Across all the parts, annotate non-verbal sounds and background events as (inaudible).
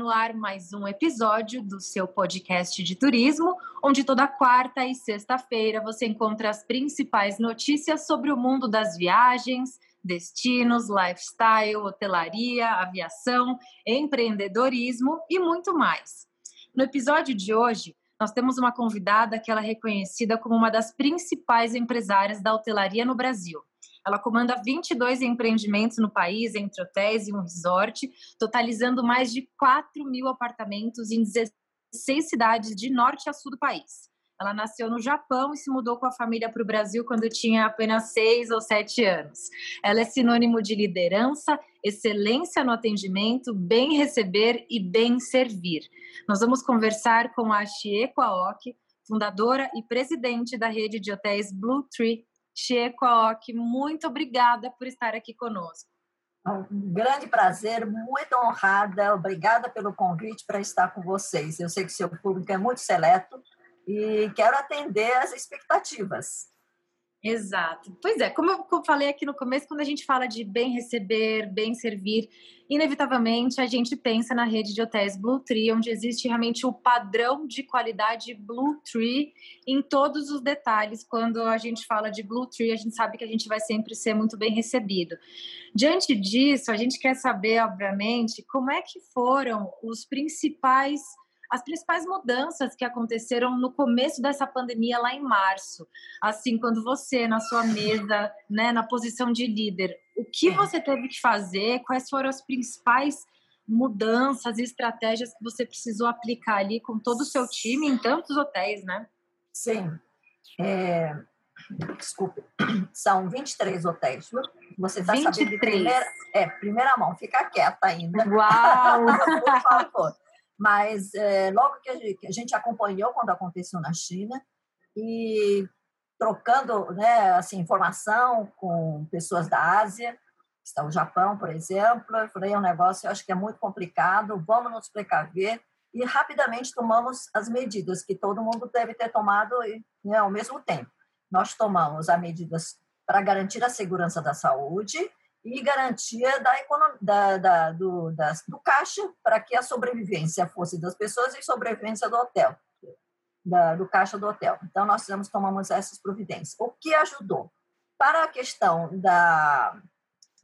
No ar mais um episódio do seu podcast de turismo, onde toda quarta e sexta-feira você encontra as principais notícias sobre o mundo das viagens, destinos, lifestyle, hotelaria, aviação, empreendedorismo e muito mais. No episódio de hoje, nós temos uma convidada que ela é reconhecida como uma das principais empresárias da hotelaria no Brasil. Ela comanda 22 empreendimentos no país, entre hotéis e um resort, totalizando mais de 4 mil apartamentos em 16 cidades de norte a sul do país. Ela nasceu no Japão e se mudou com a família para o Brasil quando tinha apenas seis ou sete anos. Ela é sinônimo de liderança, excelência no atendimento, bem receber e bem servir. Nós vamos conversar com a Chieko Aoki, fundadora e presidente da rede de hotéis Blue Tree Chieko Aoki, muito obrigada por estar aqui conosco. Um grande prazer, muito honrada, obrigada pelo convite para estar com vocês. Eu sei que seu público é muito seleto e quero atender as expectativas. Exato. Pois é, como eu falei aqui no começo, quando a gente fala de bem receber, bem servir, inevitavelmente a gente pensa na rede de hotéis Blue Tree, onde existe realmente o padrão de qualidade Blue Tree em todos os detalhes. Quando a gente fala de Blue Tree, a gente sabe que a gente vai sempre ser muito bem recebido. Diante disso, a gente quer saber, obviamente, como é que foram os principais as principais mudanças que aconteceram no começo dessa pandemia lá em março. Assim, quando você na sua mesa, né, na posição de líder, o que é. você teve que fazer? Quais foram as principais mudanças e estratégias que você precisou aplicar ali com todo o seu time em tantos hotéis, né? Sim. É... Desculpe, (clears throat) são 23 hotéis. Você está sabendo de primeira, é, primeira mão, fica quieta ainda. Uau! (laughs) Por favor. Mas é, logo que a, gente, que a, gente, acompanhou quando aconteceu na China e trocando né, assim, informação com pessoas da Ásia, está o Japão, por exemplo, eu falei, é um negócio, eu acho que é muito complicado, vamos nos precaver, e rapidamente tomamos as medidas que todo mundo deve ter tomado né, ao mesmo tempo. Nós tomamos as medidas para garantir a segurança da saúde, e garantia da economia, da, da, do, da, do caixa para que a sobrevivência fosse das pessoas e sobrevivência do hotel, da, do caixa do hotel. Então, nós fizemos, tomamos essas providências. O que ajudou? Para a questão da,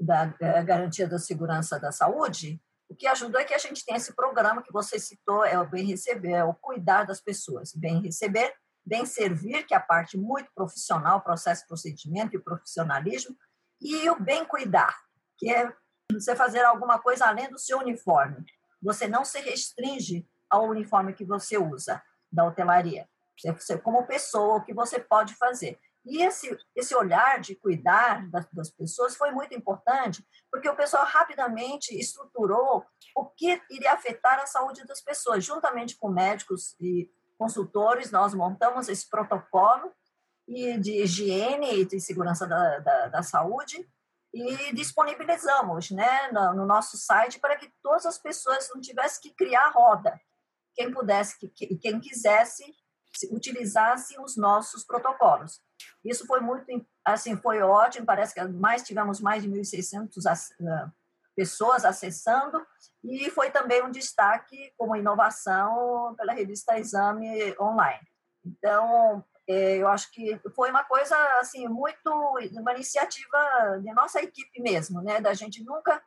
da, da garantia da segurança da saúde, o que ajudou é que a gente tem esse programa que você citou, é o bem receber, é o cuidar das pessoas. Bem receber, bem servir, que é a parte muito profissional, processo, procedimento e profissionalismo, e o bem cuidar, que é você fazer alguma coisa além do seu uniforme. Você não se restringe ao uniforme que você usa da hotelaria. Você, como pessoa, o que você pode fazer. E esse, esse olhar de cuidar das, das, pessoas foi muito importante, porque o pessoal rapidamente estruturou o que iria afetar a saúde das pessoas. Juntamente com médicos e consultores, nós montamos esse protocolo e de higiene e de segurança da, da, da saúde e disponibilizamos né, no, no, nosso site para que todas as pessoas não tivessem que criar roda. Quem pudesse e quem quisesse utilizasse os nossos protocolos. Isso foi muito, assim, foi ótimo, parece que mais tivemos mais de 1.600 pessoas acessando e foi também um destaque como inovação pela revista Exame Online. Então, eu acho que foi uma coisa assim muito uma iniciativa de nossa equipe mesmo, né? Da gente nunca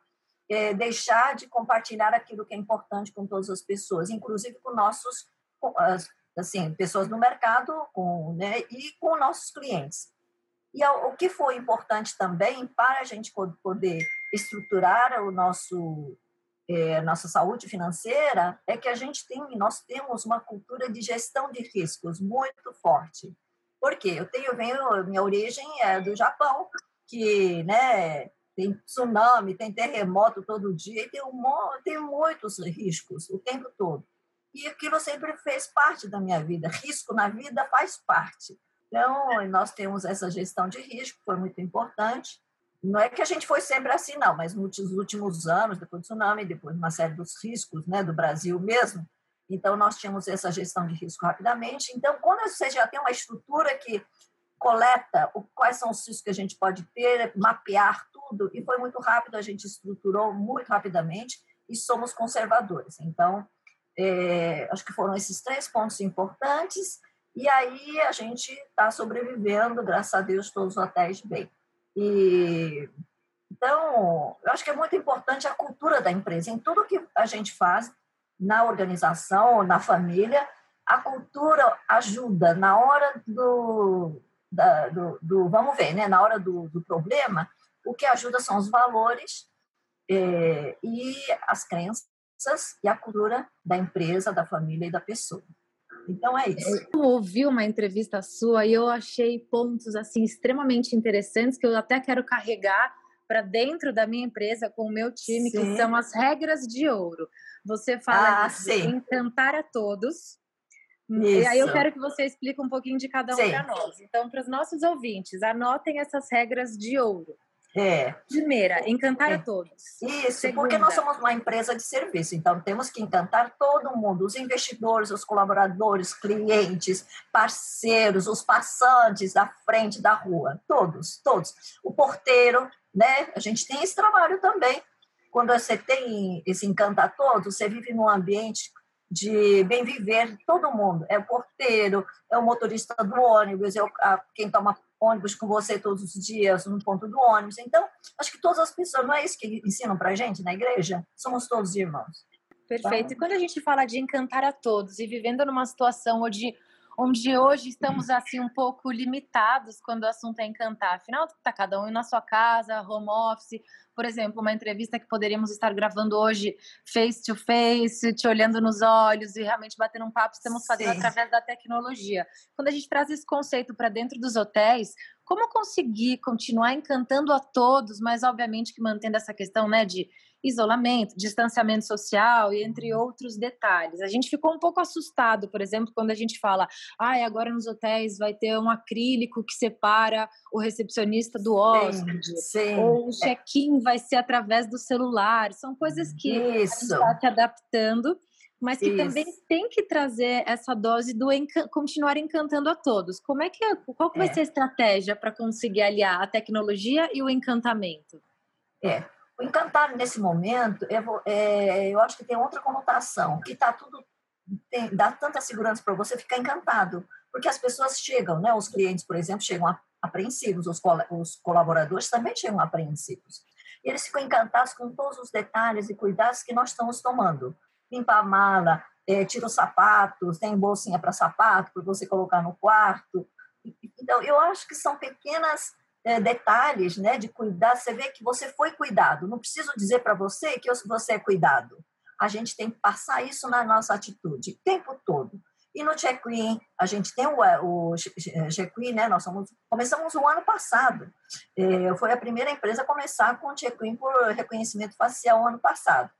é, deixar de compartilhar aquilo que é importante com todas as pessoas, inclusive com nossos assim pessoas no mercado, com né? E com nossos clientes. E o que foi importante também para a gente poder estruturar o nosso é, nossa saúde financeira é que a gente tem, nós temos uma cultura de gestão de riscos muito forte. Por quê? Eu tenho, venho, minha origem é do Japão, que, né, tem tsunami, tem terremoto todo dia, e tem, um, tem muitos riscos o tempo todo. E aquilo sempre fez parte da minha vida. Risco na vida faz parte. Então, nós temos essa gestão de risco, foi muito importante. Não é que a gente foi sempre assim, não, mas nos últimos anos, depois do tsunami, depois de uma série dos riscos né, do Brasil mesmo, então nós tínhamos essa gestão de risco rapidamente. Então, quando você já tem uma estrutura que coleta o, quais são os riscos que a gente pode ter, mapear tudo, e foi muito rápido, a gente estruturou muito rapidamente e somos conservadores. Então, é, acho que foram esses três pontos importantes, e aí a gente está sobrevivendo, graças a Deus, todos os hotéis bem. E, então, eu acho que é muito importante a cultura da empresa. Em tudo que a gente faz, na organização, na família, a cultura ajuda na hora do, da, do, do, vamos ver, né? na hora do, do problema, o que ajuda são os valores é, e as crenças e a cultura da empresa, da família e da pessoa. Então é isso. Eu ouvi uma entrevista sua e eu achei pontos assim extremamente interessantes que eu até quero carregar para dentro da minha empresa com o meu time, sim. que são as regras de ouro. Você fala ah, de encantar a todos. Isso. E aí eu quero que você explique um pouquinho de cada um para nós. Então, para os nossos ouvintes, anotem essas regras de ouro. É. Primeira, encantar é. a todos. Isso, Segunda. porque nós somos uma empresa de serviço, então temos que encantar todo mundo, os investidores, os colaboradores, clientes, parceiros, os passantes da frente da rua, todos, todos. O porteiro, né? A gente tem esse trabalho também. Quando você tem esse encantar todos, você vive num ambiente de bem viver todo mundo. É o porteiro, é o motorista do ônibus, é o, a, quem toma ônibus com você todos os dias no ponto do ônibus. Então, acho que todas as pessoas, não é isso que ensinam para gente na igreja? Somos todos irmãos. Perfeito. Então, e quando a gente fala de encantar a todos e vivendo numa situação onde onde hoje estamos assim um pouco limitados quando o assunto é encantar. Afinal, está cada um na sua casa, home office. Por exemplo, uma entrevista que poderíamos estar gravando hoje face to face, te olhando nos olhos e realmente batendo um papo, estamos fazendo Sim. através da tecnologia. Quando a gente traz esse conceito para dentro dos hotéis, como conseguir continuar encantando a todos, mas obviamente que mantendo essa questão, né, de isolamento, distanciamento social e entre outros detalhes. A gente ficou um pouco assustado, por exemplo, quando a gente fala, ah, agora nos hotéis vai ter um acrílico que separa o recepcionista do hóspede, sim, sim. ou o check-in vai ser através do celular. São coisas que Isso. a gente está se adaptando mas que Isso. também tem que trazer essa dose do continuar encantando a todos. Como é que é, qual que vai é. ser a estratégia para conseguir aliar a tecnologia e o encantamento? É, o encantar nesse momento, eu, é, eu acho que tem outra conotação, que está tudo tem, dá tanta segurança para você ficar encantado, porque as pessoas chegam, né? Os clientes, por exemplo, chegam apreensivos, os, col os colaboradores também chegam apreensivos. E eles ficam encantados com todos os detalhes e cuidados que nós estamos tomando. Limpar a mala, é, tira os sapatos, tem bolsinha para sapato para você colocar no quarto. Então, eu acho que são pequenas é, detalhes né, de cuidar, você vê que você foi cuidado. Não preciso dizer para você que você é cuidado. A gente tem que passar isso na nossa atitude, o tempo todo. E no check-in, a gente tem o, o check-in, né? Nós somos, começamos o ano passado. É, foi a primeira empresa a começar com check-in por reconhecimento facial ano passado.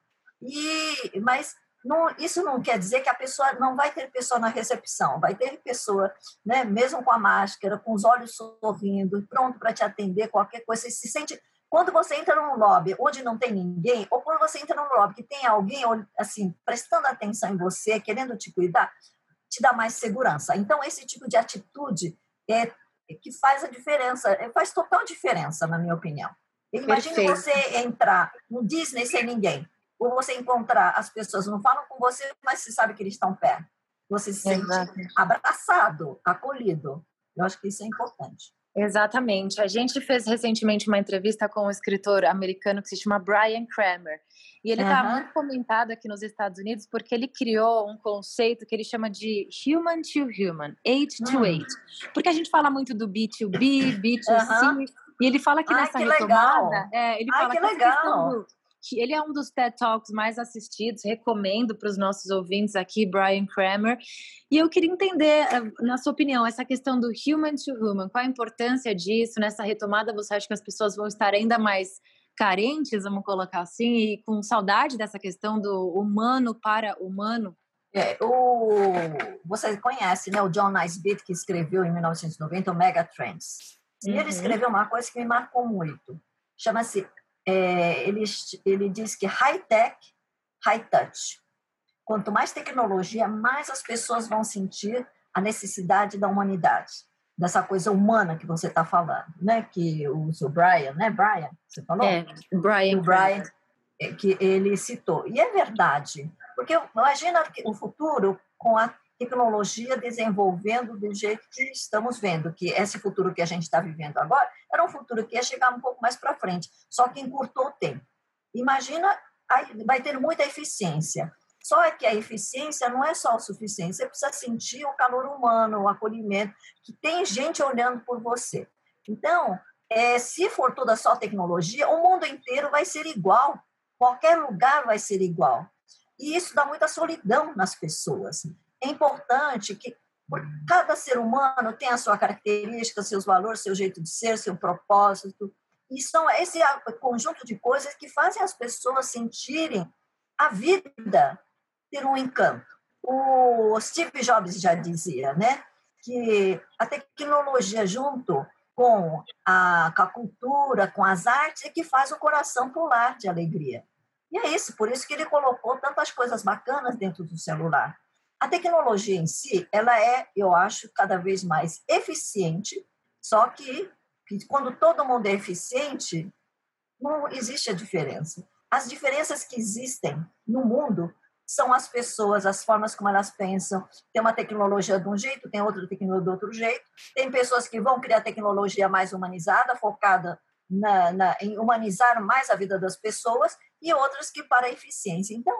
E, mas não, isso não quer dizer que a pessoa não vai ter pessoa na recepção, vai ter pessoa, né, mesmo com a máscara, com os olhos sorrindo, pronto para te atender, qualquer coisa. Você se sente. Quando você entra num lobby onde não tem ninguém, ou quando você entra num lobby que tem alguém assim prestando atenção em você, querendo te cuidar, te dá mais segurança. Então, esse tipo de atitude é que faz a diferença, é, faz total diferença, na minha opinião. Imagine você entrar no Disney sem ninguém ou você encontrar as pessoas não falam com você, mas você sabe que eles estão perto. Você se sente Exato. abraçado, acolhido. Eu acho que isso é importante. Exatamente. A gente fez recentemente uma entrevista com um escritor americano que se chama Brian Kramer. E ele está uhum. muito comentado aqui nos Estados Unidos porque ele criou um conceito que ele chama de human to human, age to uhum. age. Porque a gente fala muito do B2B, B2C, uhum. e ele fala que Ai, nessa que retomada, é, ele Ai, fala que, que legal. Que ele é um dos TED Talks mais assistidos, recomendo para os nossos ouvintes aqui, Brian Kramer. E eu queria entender, eh, na sua opinião, essa questão do human to human, qual a importância disso nessa retomada? Você acha que as pessoas vão estar ainda mais carentes, vamos colocar assim, e com saudade dessa questão do humano para humano? É, o, você conhece né, o John Naisbitt, que escreveu em 1990 o Megatrends. E uhum. ele escreveu uma coisa que me marcou muito. Chama-se, é, ele, ele diz que high-tech, high-touch. Quanto mais tecnologia, mais as pessoas vão sentir a necessidade da humanidade, dessa coisa humana que você está falando, né? Que o seu Brian, né? Brian, você falou? É, Brian. O Brian, é, que ele citou. E é verdade, porque imagina o futuro com a tecnologia desenvolvendo do jeito que estamos vendo, que esse futuro que a gente está vivendo agora era um futuro que ia chegar um pouco mais para frente, só que encurtou o tempo. Imagina, vai ter muita eficiência. Só é que a eficiência não é só o suficiente, você precisa sentir o calor humano, o acolhimento, que tem gente olhando por você. Então, é, se for toda só tecnologia, o mundo inteiro vai ser igual, qualquer lugar vai ser igual. E isso dá muita solidão nas pessoas. É importante que cada ser humano tenha a sua característica, seus valores, seu jeito de ser, seu propósito. E são esse conjunto de coisas que fazem as pessoas sentirem a vida ter um encanto. O Steve Jobs já dizia, né, que a tecnologia junto com a, com a cultura, com as artes, é que faz o coração pular de alegria. E é isso, por isso que ele colocou tantas coisas bacanas dentro do celular. A tecnologia em si, ela é, eu acho, cada vez mais eficiente, só que, que quando todo mundo é eficiente, não existe a diferença. As diferenças que existem no mundo são as pessoas, as formas como elas pensam. Tem uma tecnologia de um jeito, tem outra tecnologia de outro jeito. Tem pessoas que vão criar tecnologia mais humanizada, focada na, na, em humanizar mais a vida das pessoas, e outras que para a eficiência. Então,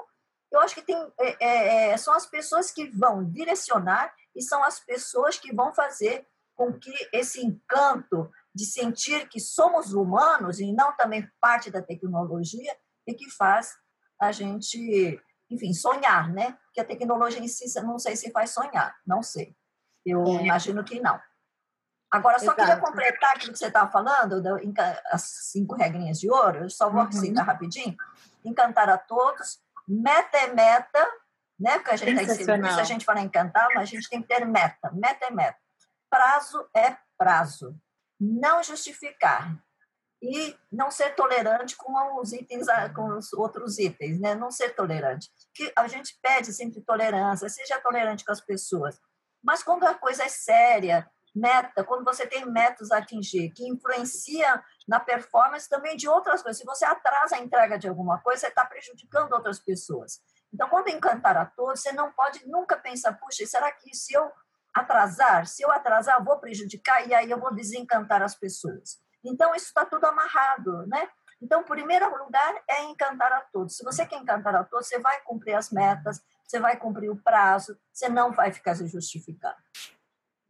eu acho que tem, é, é, é, são as pessoas que vão direcionar e são as pessoas que vão fazer com que esse encanto de sentir que somos humanos e não também parte da tecnologia e que faz a gente enfim, sonhar, né? Que a tecnologia em si, não sei se faz sonhar, não sei. Eu é. imagino que não. Agora, só Exato. queria completar aquilo que você estava falando, as cinco regrinhas de ouro, eu só vou uhum. citar rapidinho. Encantar a todos, meta é meta, né? Porque a gente está se a gente fala encantar, mas a gente tem que ter meta. Meta é meta. Prazo é prazo. Não justificar e não ser tolerante com os itens, com os outros itens, né? Não ser tolerante. Que a gente pede sempre tolerância, seja tolerante com as pessoas. Mas quando a coisa é séria, meta, quando você tem metas a atingir, que influencia na performance também de outras coisas. Se você atrasa a entrega de alguma coisa, você está prejudicando outras pessoas. Então, quando encantar a todos, você não pode nunca pensar, puxa, será que se eu atrasar, se eu atrasar, vou prejudicar e aí eu vou desencantar as pessoas. Então, isso está tudo amarrado, né? Então, primeiro lugar é encantar a todos. Se você quer encantar a todos, você vai cumprir as metas, você vai cumprir o prazo, você não vai ficar se justificando.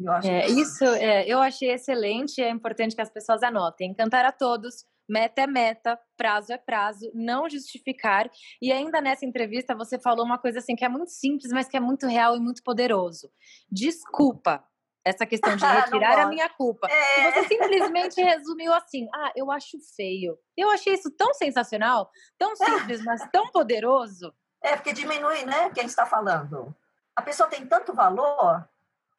Eu é, isso é, eu achei excelente, é importante que as pessoas anotem. Encantar a todos, meta é meta, prazo é prazo, não justificar. E ainda nessa entrevista você falou uma coisa assim que é muito simples, mas que é muito real e muito poderoso. Desculpa, essa questão de (laughs) retirar a minha culpa. É. E você simplesmente resumiu assim: ah, eu acho feio. Eu achei isso tão sensacional, tão simples, mas tão poderoso. É, porque diminui, né, quem está falando. A pessoa tem tanto valor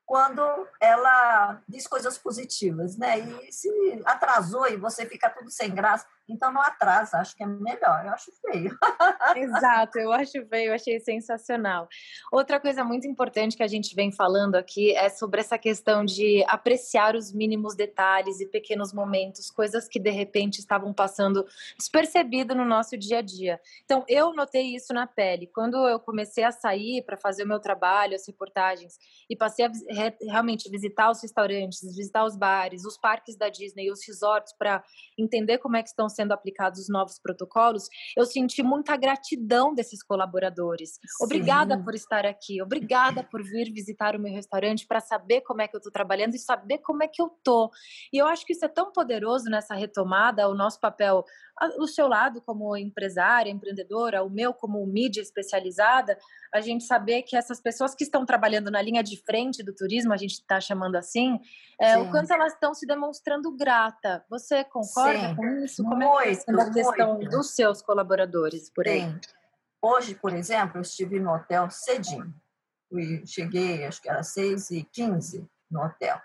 quando ela diz coisas positivas, né? E se atrasou e você fica tudo sem graça, então não atrasa, acho que é melhor, eu acho feio. (laughs) Exato, eu acho feio, achei sensacional. Outra coisa muito importante que a gente vem falando aqui é sobre essa questão de apreciar os mínimos detalhes e pequenos momentos, coisas que de repente estavam passando despercebido no nosso dia a dia. Então, eu notei isso na pele. Quando eu comecei a sair para fazer o meu trabalho, as reportagens, e passei a realmente visitar os restaurantes, visitar os bares, os parques da Disney, os resorts para entender como é que estão sendo aplicados os novos protocolos, eu senti muita gratidão desses colaboradores. Sim. Obrigada por estar aqui, obrigada por vir visitar o meu restaurante para saber como é que eu estou trabalhando e saber como é que eu tô. E eu acho que isso é tão poderoso nessa retomada, o nosso papel, o seu lado como empresária, empreendedora, o meu como mídia especializada, a gente saber que essas pessoas que estão trabalhando na linha de frente do turismo, a gente está chamando assim, é, o quanto elas estão se demonstrando grata. Você concorda Sim. com isso? Como muito, é que a questão muito. dos seus colaboradores por aí? Sim. Hoje, por exemplo, eu estive no hotel cedinho. Fui, cheguei, acho que era 6 e 15 no hotel.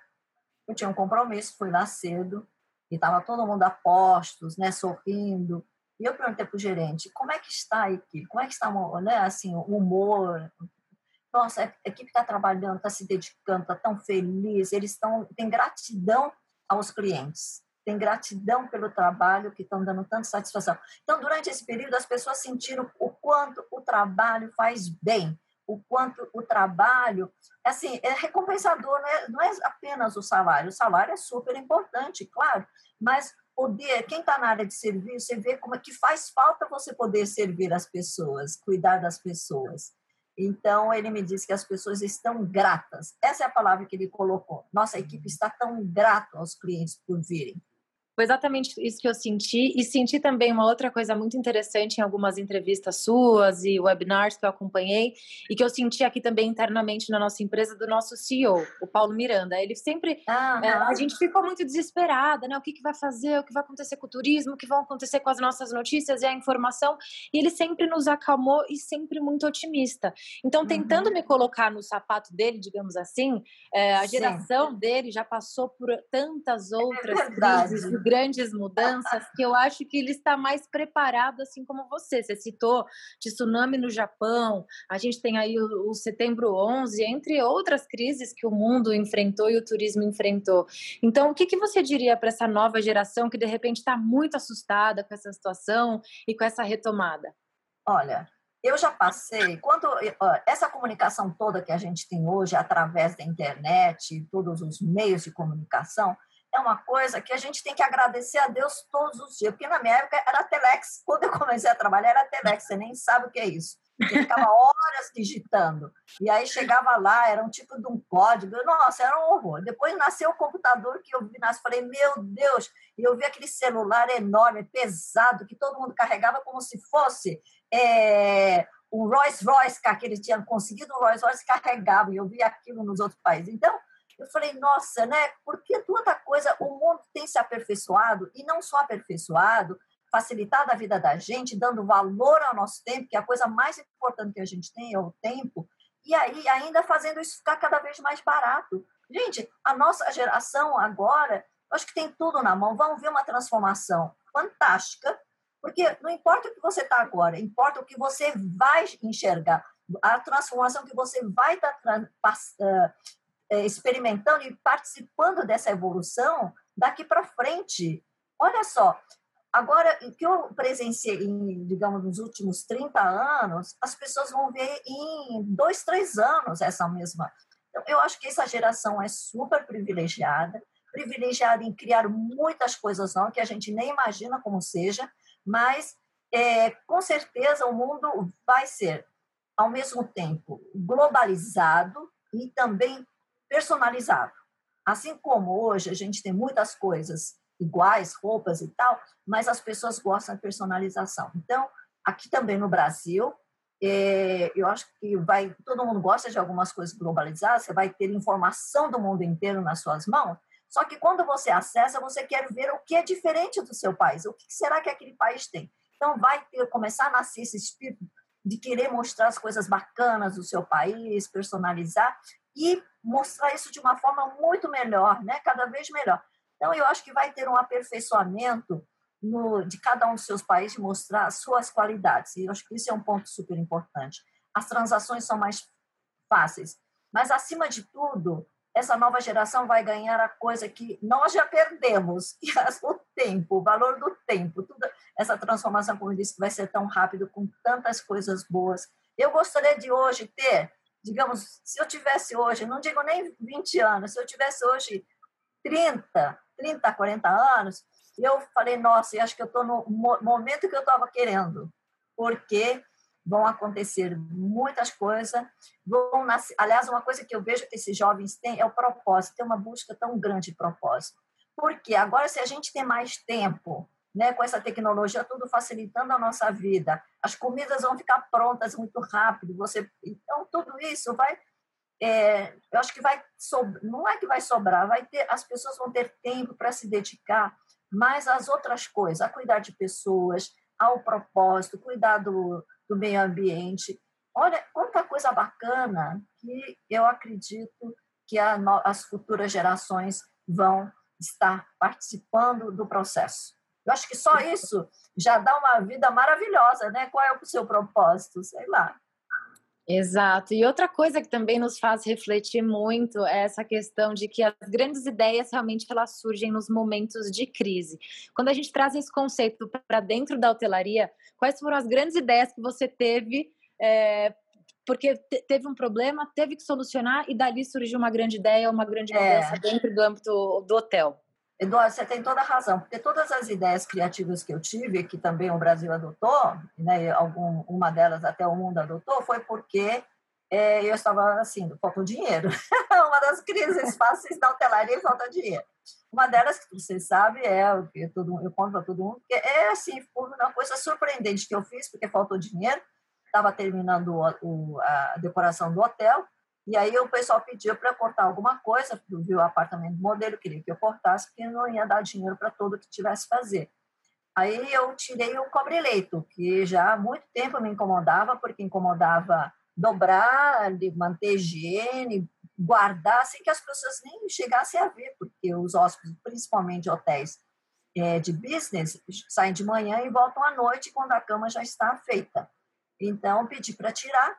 Eu tinha um compromisso, fui lá cedo, e estava todo mundo a postos, né, sorrindo. E eu perguntei para o gerente, como é que está a equipe? Como é que está né, assim, o humor? Nossa, a equipe está trabalhando, está se dedicando, está tão feliz, eles estão, têm gratidão aos clientes, têm gratidão pelo trabalho que estão dando tanta satisfação. Então, durante esse período, as pessoas sentiram o quanto o trabalho faz bem, o quanto o trabalho, assim, é recompensador, não é, não é apenas o salário, o salário é super importante, claro, mas poder, quem está na área de serviço, você vê como é que faz falta você poder servir as pessoas, cuidar das pessoas. Então, ele me disse que as pessoas estão gratas. Essa é a palavra que ele colocou. Nossa equipe está tão grata aos clientes por virem. Foi exatamente isso que eu senti. E senti também uma outra coisa muito interessante em algumas entrevistas suas e webinars que eu acompanhei, e que eu senti aqui também internamente na nossa empresa, do nosso CEO, o Paulo Miranda. Ele sempre. Uhum. É, a gente ficou muito desesperada, né? O que, que vai fazer, o que vai acontecer com o turismo, o que vai acontecer com as nossas notícias e a informação. E ele sempre nos acalmou e sempre muito otimista. Então, tentando uhum. me colocar no sapato dele, digamos assim, é, a geração Sim. dele já passou por tantas é outras é crises grandes mudanças que eu acho que ele está mais preparado, assim como você. Você citou tsunami no Japão, a gente tem aí o, o setembro 11, entre outras crises que o mundo enfrentou e o turismo enfrentou. Então, o que, que você diria para essa nova geração que de repente está muito assustada com essa situação e com essa retomada? Olha, eu já passei, quando essa comunicação toda que a gente tem hoje através da internet, todos os meios de comunicação, é uma coisa que a gente tem que agradecer a Deus todos os dias, porque na minha época era Telex, quando eu comecei a trabalhar era Telex, você nem sabe o que é isso. Eu ficava horas digitando, e aí chegava lá, era um tipo de um código, nossa, era um horror. Depois nasceu o computador que eu vi, nasce, falei, meu Deus, e eu vi aquele celular enorme, pesado, que todo mundo carregava como se fosse é, um Rolls Royce, que ele tinha conseguido um Rolls Royce, carregava, e eu vi aquilo nos outros países. Então, eu falei, nossa, né? Porque tanta coisa, o mundo tem se aperfeiçoado, e não só aperfeiçoado, facilitado a vida da gente, dando valor ao nosso tempo, que é a coisa mais importante que a gente tem é o tempo, e aí ainda fazendo isso ficar cada vez mais barato. Gente, a nossa geração agora, acho que tem tudo na mão, vamos ver uma transformação fantástica, porque não importa o que você está agora, importa o que você vai enxergar, a transformação que você vai estar tá, experimentando e participando dessa evolução daqui para frente. Olha só, agora que eu presenciei, em, digamos, nos últimos 30 anos, as pessoas vão ver em dois, três anos essa mesma. Então, eu acho que essa geração é super privilegiada, privilegiada em criar muitas coisas não que a gente nem imagina como seja, mas é, com certeza o mundo vai ser, ao mesmo tempo, globalizado e também personalizado. Assim como hoje a gente tem muitas coisas iguais, roupas e tal, mas as pessoas gostam da personalização. Então, aqui também no Brasil, é, eu acho que vai, todo mundo gosta de algumas coisas globalizadas, você vai ter informação do mundo inteiro nas suas mãos, só que quando você acessa, você quer ver o que é diferente do seu país, o que será que aquele país tem. Então, vai ter, começar a nascer esse espírito de querer mostrar as coisas bacanas do seu país, personalizar, e mostrar isso de uma forma muito melhor, né? cada vez melhor. Então, eu acho que vai ter um aperfeiçoamento no, de cada um dos seus países, mostrar as suas qualidades. E eu acho que isso é um ponto super importante. As transações são mais fáceis. Mas, acima de tudo, essa nova geração vai ganhar a coisa que nós já perdemos, que é o tempo, o valor do tempo. Tudo, essa transformação, como eu disse, vai ser tão rápido, com tantas coisas boas. Eu gostaria de hoje ter digamos, se eu tivesse hoje, não digo nem 20 anos, se eu tivesse hoje 30, 30, 40 anos, eu falei, nossa, eu acho que eu estou no momento que eu estava querendo, porque vão acontecer muitas coisas, vão nascer, aliás, uma coisa que eu vejo que esses jovens têm é o propósito, tem uma busca tão grande de propósito. Porque agora, se a gente tem mais tempo, né, com essa tecnologia tudo facilitando a nossa vida. As comidas vão ficar prontas muito rápido. Você, então tudo isso vai, é, eu acho que vai não é que vai sobrar, vai ter, as pessoas vão ter tempo para se dedicar mais às outras coisas, a cuidar de pessoas, ao propósito, cuidar do, do meio ambiente. olha quanta coisa bacana que eu acredito que a, as futuras gerações vão estar participando do processo. Eu acho que só isso já dá uma vida maravilhosa, né? Qual é o seu propósito? Sei lá. Exato. E outra coisa que também nos faz refletir muito é essa questão de que as grandes ideias realmente elas surgem nos momentos de crise. Quando a gente traz esse conceito para dentro da hotelaria, quais foram as grandes ideias que você teve? É, porque teve um problema, teve que solucionar e dali surgiu uma grande ideia, uma grande é. mudança é. dentro do âmbito do hotel. Eduardo, você tem toda a razão, porque todas as ideias criativas que eu tive, que também o Brasil adotou, né, algum, uma delas até o mundo adotou, foi porque é, eu estava assim, faltou dinheiro. (laughs) uma das crises fáceis da hotelaria falta dinheiro. Uma delas, que você sabe, é o que todo, eu conto para todo mundo, que é assim, uma coisa surpreendente que eu fiz, porque faltou dinheiro, estava terminando o, o, a decoração do hotel, e aí o pessoal pediu para cortar alguma coisa, viu o apartamento modelo, queria que eu cortasse, porque não ia dar dinheiro para todo que tivesse fazer. Aí eu tirei o cobre-leito, que já há muito tempo me incomodava, porque incomodava dobrar, manter higiene, guardar, sem que as pessoas nem chegassem a ver, porque os hóspedes, principalmente hotéis é, de business, saem de manhã e voltam à noite quando a cama já está feita. Então, pedi para tirar,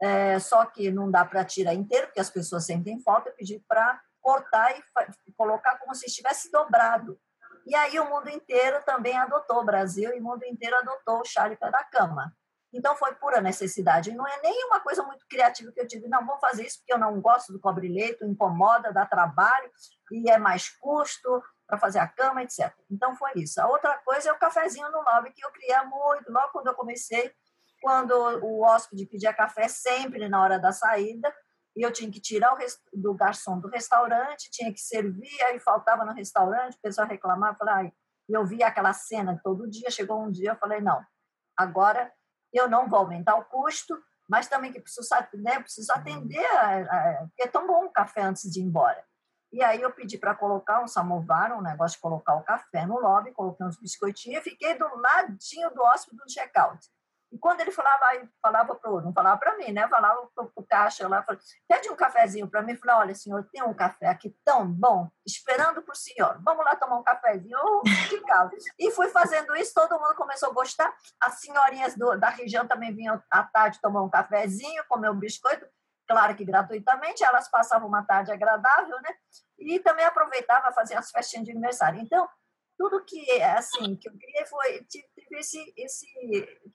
é, só que não dá para tirar inteiro, porque as pessoas sentem falta, eu pedi para cortar e colocar como se estivesse dobrado. E aí o mundo inteiro também adotou, o Brasil e o mundo inteiro adotou o chale pé da cama. Então foi pura necessidade. E não é nem uma coisa muito criativa que eu tive, não, vou fazer isso porque eu não gosto do cobre-leito, incomoda, dá trabalho e é mais custo para fazer a cama, etc. Então foi isso. A outra coisa é o cafezinho no lobby, que eu queria muito, logo quando eu comecei, quando o hóspede pedia café sempre na hora da saída, e eu tinha que tirar o do garçom do restaurante, tinha que servir, aí faltava no restaurante, o pessoal reclamava, falei, e eu via aquela cena todo dia, chegou um dia, eu falei, não, agora eu não vou aumentar o custo, mas também que preciso, né, preciso atender, a, a, porque é tão bom o café antes de ir embora. E aí eu pedi para colocar um samovar, um negócio de colocar o café no lobby, coloquei uns biscoitinhos e fiquei do ladinho do hóspede do check-out. E quando ele falava, falava para o não falava para mim, né? Falava para o caixa lá, falava, pede um cafezinho para mim. Falei, olha, senhor, tem um café aqui tão bom, esperando por senhor. Vamos lá tomar um cafezinho. Eu. E fui fazendo isso, todo mundo começou a gostar. As senhorinhas do, da região também vinham à tarde tomar um cafezinho, comer um biscoito, claro que gratuitamente. Elas passavam uma tarde agradável, né? E também aproveitava fazer as festinhas de aniversário. Então, tudo que assim que eu criei foi tive esse esse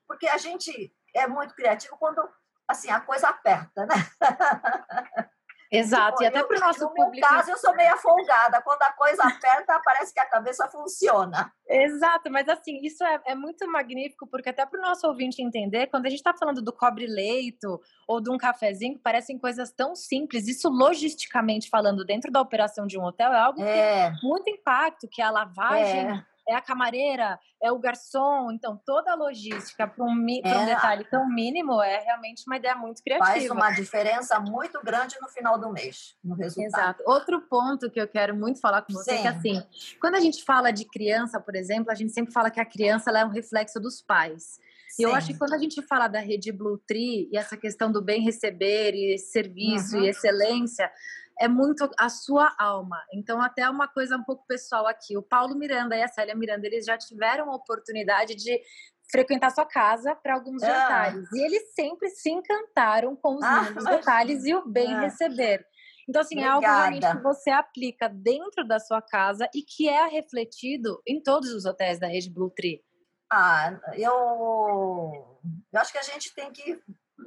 porque a gente é muito criativo quando assim a coisa aperta, né? (laughs) Exato, tipo, e até para o nosso no público. No caso, eu sou meio folgada. Quando a coisa aperta, parece que a cabeça funciona. Exato, mas assim, isso é, é muito magnífico, porque até para o nosso ouvinte entender, quando a gente está falando do cobre-leito ou de um cafezinho, parecem coisas tão simples. Isso, logisticamente falando, dentro da operação de um hotel, é algo que é. tem muito impacto, que é a lavagem. É é a camareira, é o garçom. Então, toda a logística para um, é. um, detalhe tão mínimo é realmente uma ideia muito criativa. Faz uma diferença muito grande no final do mês, no resultado. Exato. Outro ponto que eu quero muito falar com você Sim. é que, assim, quando a gente fala de criança, por exemplo, a gente sempre fala que a criança é um reflexo dos pais. E eu acho que quando a gente fala da rede Blue Tree e essa questão do bem receber e serviço uhum. e excelência, é muito a sua alma. Então, até uma coisa um pouco pessoal aqui. O Paulo Miranda e a Célia Miranda, eles já tiveram a oportunidade de frequentar sua casa para alguns ah. jantares. E eles sempre se encantaram com os ah, detalhes e o bem ah. receber. Então, assim, Obrigada. é algo realmente que você aplica dentro da sua casa e que é refletido em todos os hotéis da rede Blue Tree. Ah, eu, eu acho que a gente tem que,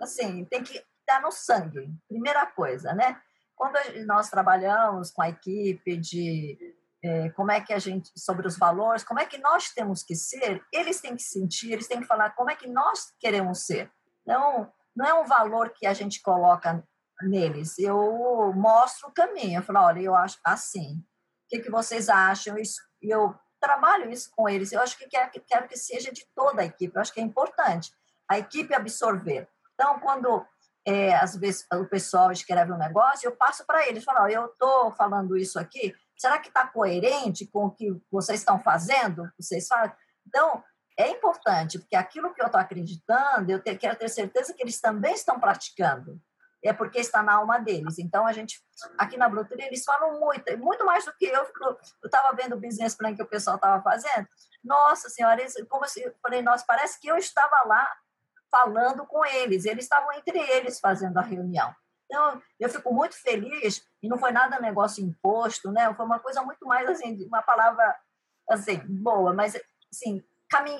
assim, tem que estar no sangue, primeira coisa, né? Quando nós trabalhamos com a equipe de é, como é que a gente, sobre os valores, como é que nós temos que ser, eles têm que sentir, eles têm que falar como é que nós queremos ser. Então, não é um valor que a gente coloca neles, eu mostro o caminho, eu falo, olha, eu acho assim, o que, que vocês acham? Isso, eu trabalho isso com eles, eu acho que quero, quero que seja de toda a equipe, eu acho que é importante a equipe absorver. Então, quando é, às vezes o pessoal escreve um negócio, eu passo para eles, falo, eu estou falando isso aqui, será que está coerente com o que vocês estão fazendo? Vocês falam? Então, é importante, porque aquilo que eu estou acreditando, eu quero ter certeza que eles também estão praticando. É porque está na alma deles. Então, a gente, aqui na Bluetooth, eles falam muito, muito mais do que eu. Eu estava vendo o business plan que o pessoal estava fazendo. Nossa Senhora, eles, como assim, eu falei, nossa, parece que eu estava lá falando com eles. Eles estavam entre eles fazendo a reunião. Então, eu fico muito feliz, e não foi nada negócio imposto, né? Foi uma coisa muito mais, assim, uma palavra, assim, boa, mas, assim,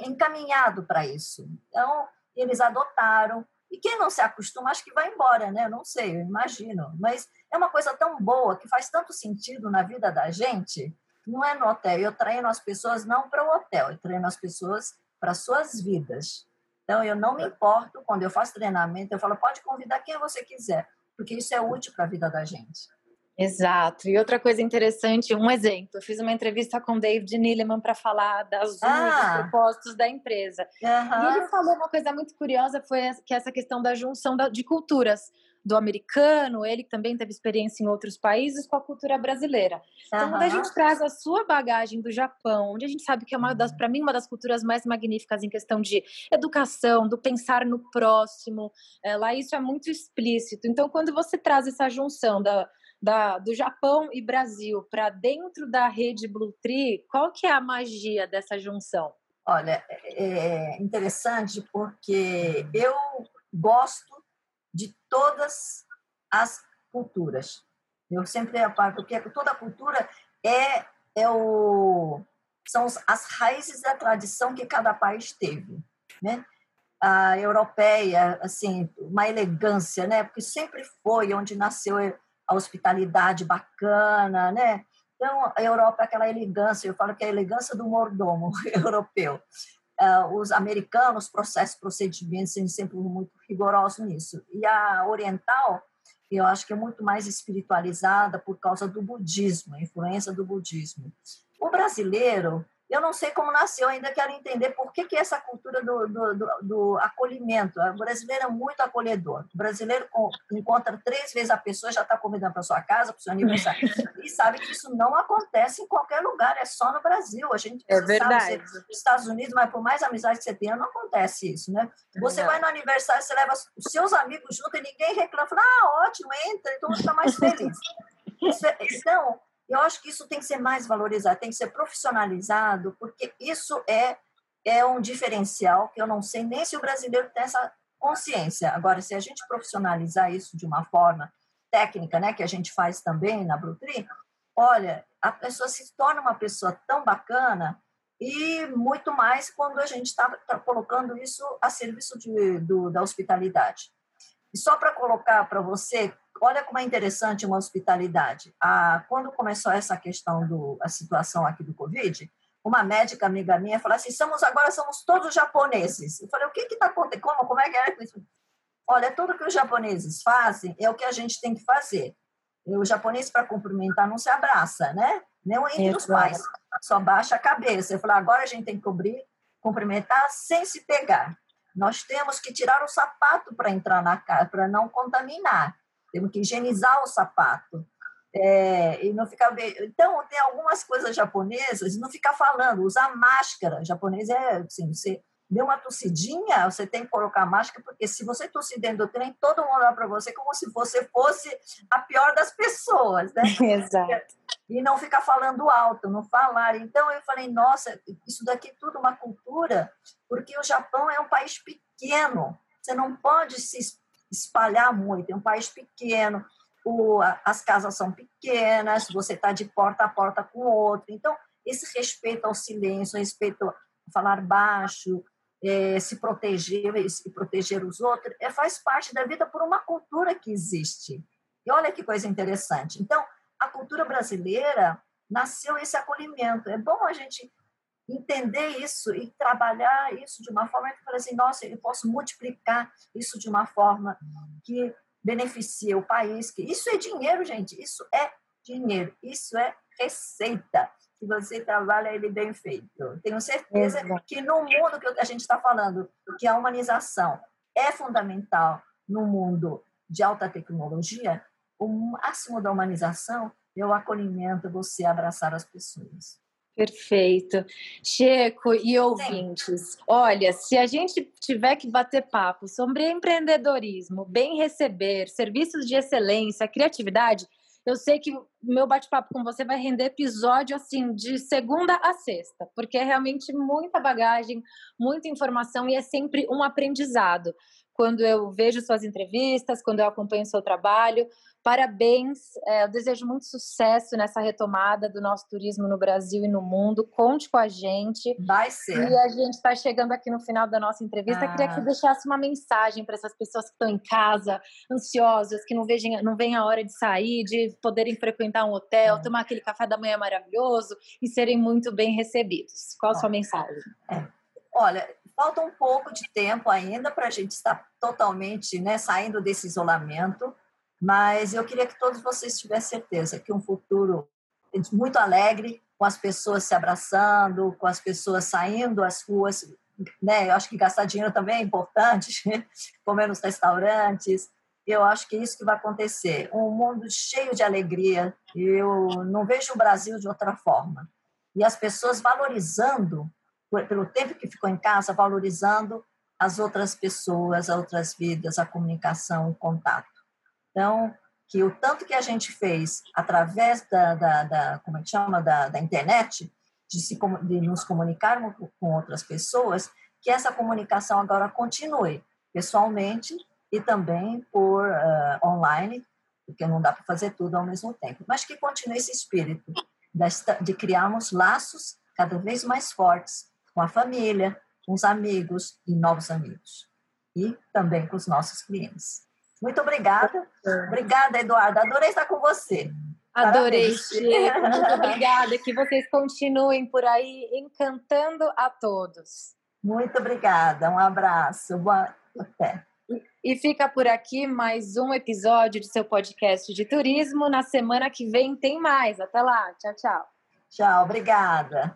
encaminhado para isso. Então, eles adotaram, e quem não se acostuma, acho que vai embora, né? Não sei, eu imagino. Mas é uma coisa tão boa, que faz tanto sentido na vida da gente, não é no hotel. Eu treino as pessoas não para o hotel, eu treino as pessoas para suas vidas. Então, eu não me importo, quando eu faço treinamento, eu falo, pode convidar quem você quiser porque isso é útil para a vida da gente. Exato. E outra coisa interessante, um exemplo, eu fiz uma entrevista com o David Nilleman para falar das ah. dos propósitos da empresa. Uhum. E ele falou uma coisa muito curiosa, foi que essa questão da junção de culturas do americano, ele também teve experiência em outros países com a cultura brasileira. Então, uhum. quando a gente traz a sua bagagem do Japão, onde a gente sabe que é uma das, para mim, uma das culturas mais magníficas em questão de educação, do pensar no próximo, é, lá isso é muito explícito. Então, quando você traz essa junção da, da, do Japão e Brasil para dentro da rede Blue Tree, qual que é a magia dessa junção? Olha, é, é interessante porque eu gosto de todas as culturas. Eu sempre aparo, porque toda cultura é, é o, são as raízes da tradição que cada país teve. Né? A europeia, assim, uma elegância, né? porque sempre foi onde nasceu a hospitalidade bacana, né? Então, a Europa é aquela elegância, eu falo que é a elegância do mordomo (laughs) europeu uh, os americanos, processos, procedimentos, sempre muito rigorosos nisso. E a oriental, eu acho que é muito mais espiritualizada por causa do budismo, a influência do budismo. O brasileiro, eu não sei como nasceu, ainda quero entender por que, que essa cultura do, do, do, do acolhimento. O brasileiro é muito acolhedor. O brasileiro encontra três vezes a pessoa, já está convidando para sua casa, para o seu aniversário, (laughs) e sabe que isso não acontece em qualquer lugar, é só no Brasil. A gente é verdade. nos Estados Unidos, mas por mais amizade que você tenha, não acontece isso, né? Você vai no aniversário, você leva os seus amigos junto e ninguém reclama, fala, ah, ótimo, entra, então você está mais (laughs) feliz. É, então, eu acho que isso tem que ser mais valorizado, tem que ser profissionalizado, porque isso é, é um diferencial que eu não sei nem se o brasileiro tem essa consciência. Agora, se a gente profissionalizar isso de uma forma técnica, né, que a gente faz também na Brutri, olha, a pessoa se torna uma pessoa tão bacana e muito mais quando a gente está tá colocando isso a serviço de, do, da hospitalidade. E só para colocar para você olha como é interessante uma hospitalidade. Ah, quando começou essa questão do a situação aqui do Covid, uma médica amiga minha falou assim: somos agora somos todos japoneses. Eu falei: o que está acontecendo? Como, como é que é isso? Olha, tudo que os japoneses fazem é o que a gente tem que fazer. O japonês, para cumprimentar, não se abraça, né? Nem entre os pais. Só baixa a cabeça. Eu falei: agora a gente tem que cobrir, cumprimentar sem se pegar. Nós temos que tirar o sapato para entrar na casa, para não contaminar temos que higienizar o sapato. É, e não ficar então tem algumas coisas japonesas não ficar falando usar máscara japonês é assim você deu uma tossidinha você tem que colocar máscara porque se você tossir dentro do trem todo mundo olha para você como se você fosse a pior das pessoas né (laughs) exato e não ficar falando alto não falar então eu falei nossa isso daqui é tudo uma cultura porque o Japão é um país pequeno você não pode se espalhar muito. É um país pequeno, o, as casas são pequenas, você está de porta a porta com o outro. Então, esse respeito ao silêncio, respeito a falar baixo, é, se proteger e proteger os outros, é, faz parte da vida por uma cultura que existe. E olha que coisa interessante. Então, a cultura brasileira nasceu esse acolhimento. É bom a gente entender isso e trabalhar isso de uma forma que fala assim, nossa, eu posso multiplicar isso de uma forma que beneficia o país, que isso é dinheiro, gente, isso é dinheiro, isso é receita, que você trabalha ele bem feito. Tenho certeza que no mundo que a gente está falando, que a humanização é fundamental no mundo de alta tecnologia, o máximo da humanização é o acolhimento, você abraçar as pessoas. Perfeito. Checo e ouvintes, olha, se a gente tiver que bater papo sobre empreendedorismo, bem receber, serviços de excelência, criatividade, eu sei que meu bate-papo com você vai render episódio assim de segunda a sexta, porque é realmente muita bagagem, muita informação e é sempre um aprendizado. Quando eu vejo suas entrevistas, quando eu acompanho o seu trabalho, Parabéns, é, eu desejo muito sucesso nessa retomada do nosso turismo no Brasil e no mundo. Conte com a gente. Vai ser. E a gente está chegando aqui no final da nossa entrevista. Ah. Queria que você deixasse uma mensagem para essas pessoas que estão em casa, ansiosas, que não veem, não veem a hora de sair, de poderem frequentar um hotel, é. tomar aquele café da manhã maravilhoso e serem muito bem recebidos. Qual a sua mensagem? É. Olha, falta um pouco de tempo ainda para a gente estar totalmente né, saindo desse isolamento mas eu queria que todos vocês tivessem certeza que um futuro muito alegre, com as pessoas se abraçando, com as pessoas saindo às ruas, né? Eu acho que gastar dinheiro também é importante, (laughs) comer nos restaurantes. Eu acho que é isso que vai acontecer. Um mundo cheio de alegria. Eu não vejo o Brasil de outra forma. E as pessoas valorizando, pelo tempo que ficou em casa, valorizando as outras pessoas, as outras vidas, a comunicação, o contato. Então, que o tanto que a gente fez através da, da, da como é que chama, da, da internet, de, se, de nos comunicarmos com outras pessoas, que essa comunicação agora continue pessoalmente e também por uh, online, porque não dá para fazer tudo ao mesmo tempo, mas que continue esse espírito de criarmos laços cada vez mais fortes com a família, com os amigos e novos amigos, e também com os nossos clientes. Muito obrigada. Obrigada, Eduardo. Adorei estar com você. Adorei, Chico. Muito obrigada. Que vocês continuem por aí encantando a todos. Muito obrigada. Um abraço. Boa até. E fica por aqui mais um episódio de seu podcast de turismo. Na semana que vem tem mais. Até lá. Tchau, tchau. Tchau, obrigada.